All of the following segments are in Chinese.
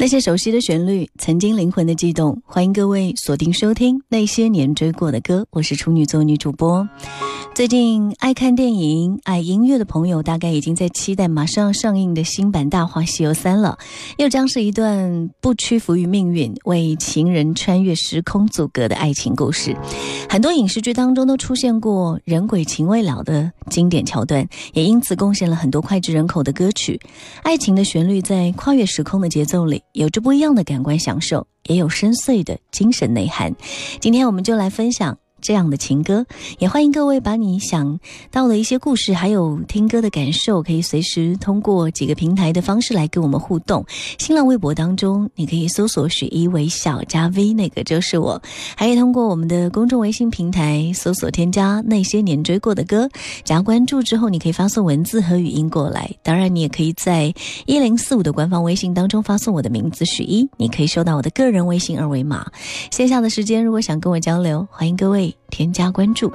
那些熟悉的旋律，曾经灵魂的悸动。欢迎各位锁定收听那些年追过的歌，我是处女座女主播。最近爱看电影、爱音乐的朋友，大概已经在期待马上上映的新版《大话西游三》了。又将是一段不屈服于命运、为情人穿越时空阻隔的爱情故事。很多影视剧当中都出现过人鬼情未了的经典桥段，也因此贡献了很多脍炙人口的歌曲。爱情的旋律在跨越时空的节奏里，有着不一样的感官享受，也有深邃的精神内涵。今天我们就来分享。这样的情歌，也欢迎各位把你想到的一些故事，还有听歌的感受，可以随时通过几个平台的方式来跟我们互动。新浪微博当中，你可以搜索“许一微笑加 V”，那个就是我；还可以通过我们的公众微信平台搜索添加“那些年追过的歌”，加关注之后，你可以发送文字和语音过来。当然，你也可以在一零四五的官方微信当中发送我的名字许一，你可以收到我的个人微信二维码。线下的时间，如果想跟我交流，欢迎各位。添加关注。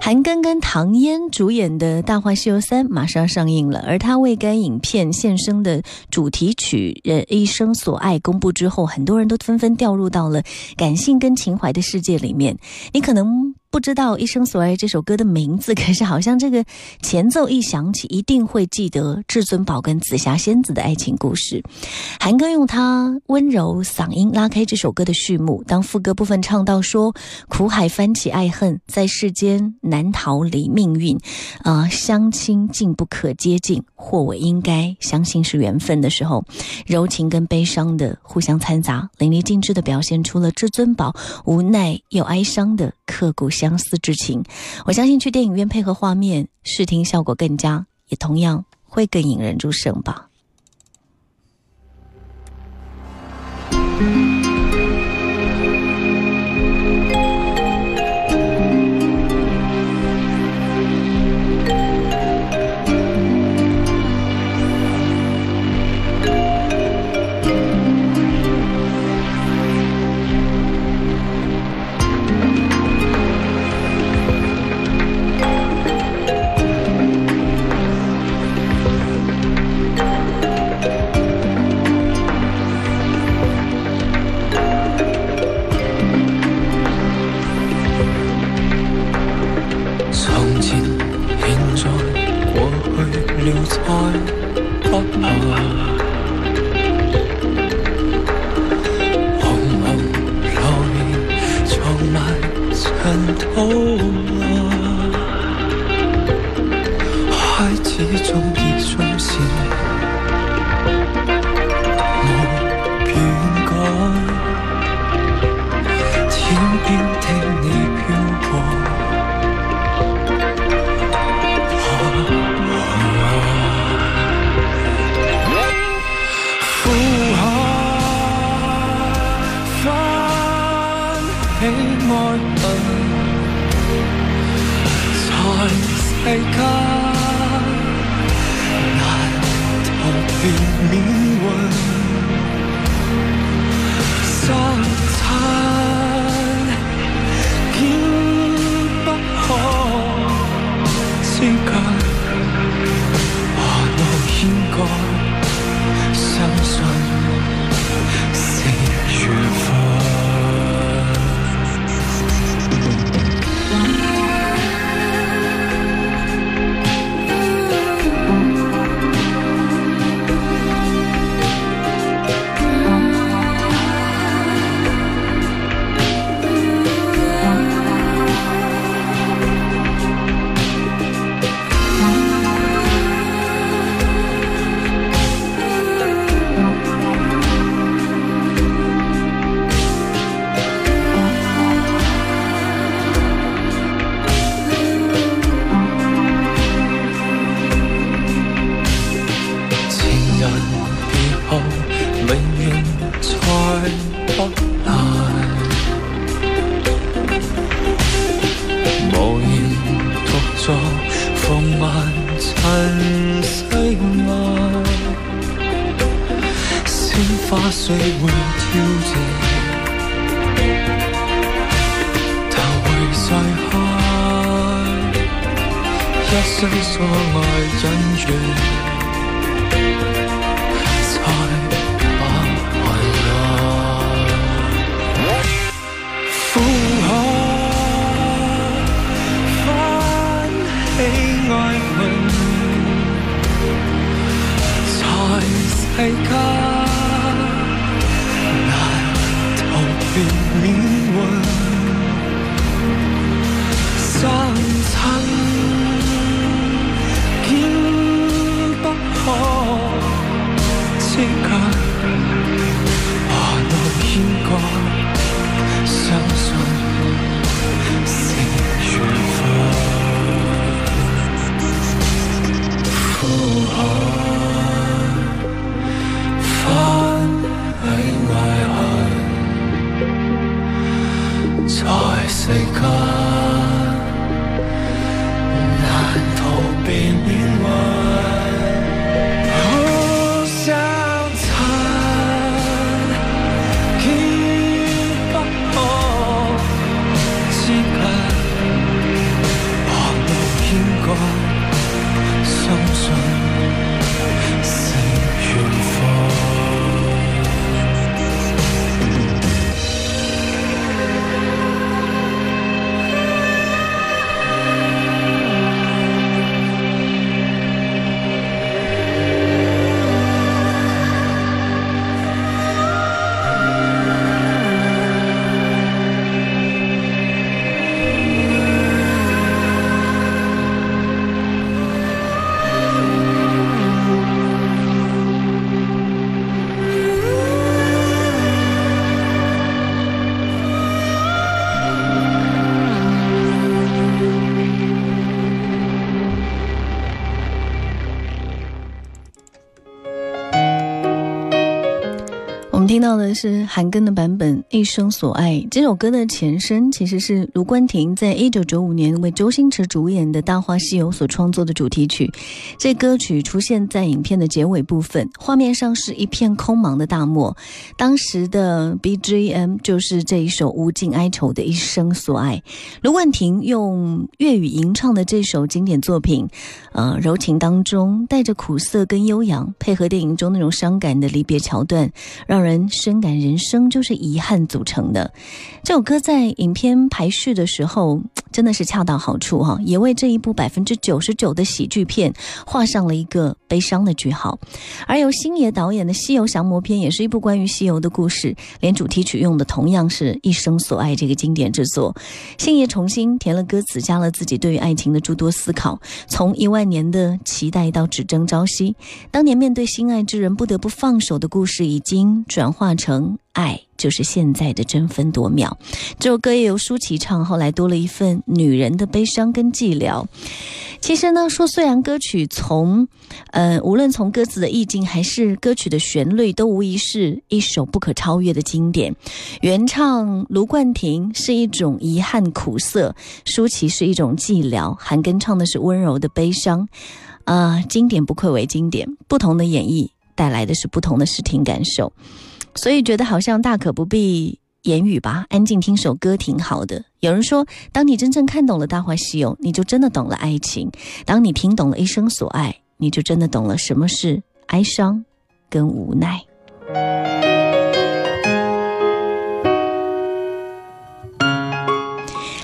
韩庚跟唐嫣主演的《大话西游三》马上上映了，而他为该影片献声的主题曲《人一生所爱》公布之后，很多人都纷纷掉入到了感性跟情怀的世界里面。你可能。不知道《一生所爱》这首歌的名字，可是好像这个前奏一响起，一定会记得至尊宝跟紫霞仙子的爱情故事。韩庚用他温柔嗓音拉开这首歌的序幕，当副歌部分唱到说“苦海翻起爱恨，在世间难逃离命运，啊，相亲竟不可接近，或我应该相信是缘分”的时候，柔情跟悲伤的互相掺杂，淋漓尽致的表现出了至尊宝无奈又哀伤的刻骨。相思之情，我相信去电影院配合画面，视听效果更佳，也同样会更引人入胜吧。成篇花絮会凋谢，但会再开。一生所爱忍住，再把爱拿。苦海翻起爱恨，在世间。听到的是韩庚的版本《一生所爱》这首歌的前身，其实是卢冠廷在一九九五年为周星驰主演的《大话西游》所创作的主题曲。这歌曲出现在影片的结尾部分，画面上是一片空茫的大漠。当时的 BGM 就是这一首无尽哀愁的一生所爱。卢冠廷用粤语吟唱的这首经典作品，呃，柔情当中带着苦涩跟悠扬，配合电影中那种伤感的离别桥段，让人。深感人生就是遗憾组成的，这首歌在影片排序的时候真的是恰到好处哈，也为这一部百分之九十九的喜剧片画上了一个悲伤的句号。而由星爷导演的《西游降魔篇》也是一部关于西游的故事，连主题曲用的同样是一生所爱这个经典之作。星爷重新填了歌词，加了自己对于爱情的诸多思考，从一万年的期待到只争朝夕，当年面对心爱之人不得不放手的故事，已经转。化成爱，就是现在的争分夺秒。这首歌也由舒淇唱，后来多了一份女人的悲伤跟寂寥。其实呢，说虽然歌曲从，呃，无论从歌词的意境还是歌曲的旋律，都无疑是一首不可超越的经典。原唱卢冠廷是一种遗憾苦涩，舒淇是一种寂寥，韩庚唱的是温柔的悲伤。啊，经典不愧为经典，不同的演绎带来的是不同的视听感受。所以觉得好像大可不必言语吧，安静听首歌挺好的。有人说，当你真正看懂了《大话西游》，你就真的懂了爱情；当你听懂了一生所爱，你就真的懂了什么是哀伤跟无奈。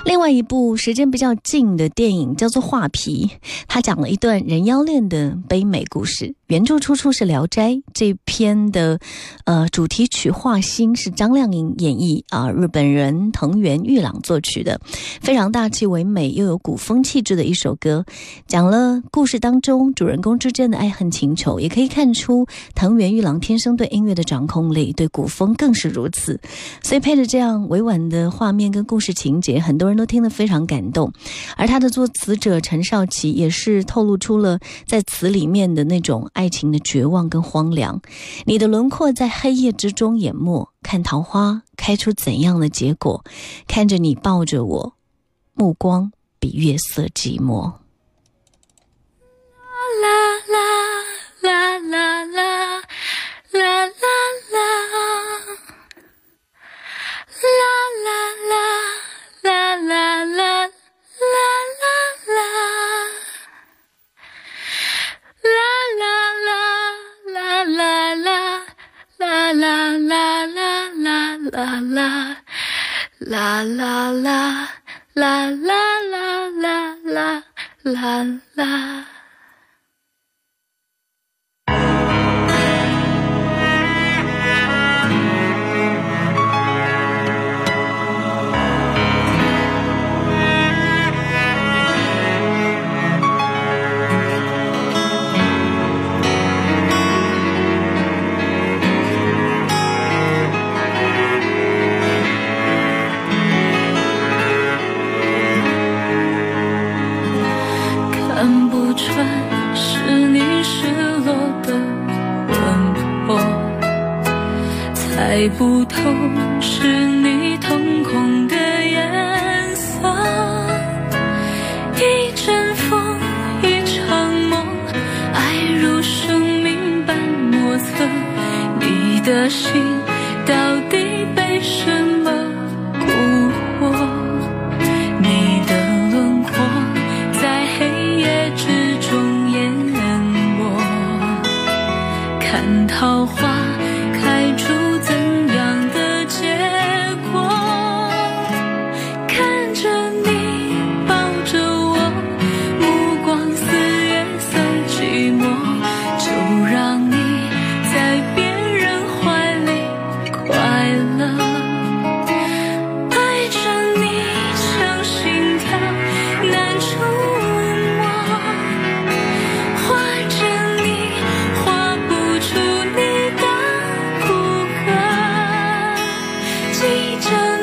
另外一部时间比较近的电影叫做《画皮》，它讲了一段人妖恋的悲美故事。原著出处是《聊斋》这篇的，呃，主题曲《画心》是张靓颖演绎啊，日本人藤原玉郎作曲的，非常大气唯美又有古风气质的一首歌，讲了故事当中主人公之间的爱恨情仇，也可以看出藤原玉郎天生对音乐的掌控力，对古风更是如此。所以配着这样委婉的画面跟故事情节，很多人都听得非常感动。而他的作词者陈少琪也是透露出了在词里面的那种。爱爱情的绝望跟荒凉。你的轮廓在黑夜之中淹没看桃花开出怎样的结果看着你抱着我目光比月色寂寞。啦啦啦啦啦啦啦啦。啦啦啦。啦啦啦啦啦啦啦啦啦啦啦啦啦啦啦。失落的魂魄猜不透是你瞳孔的颜色，一阵风，一场梦，爱如生命般莫测。你的心到底被什花。记着。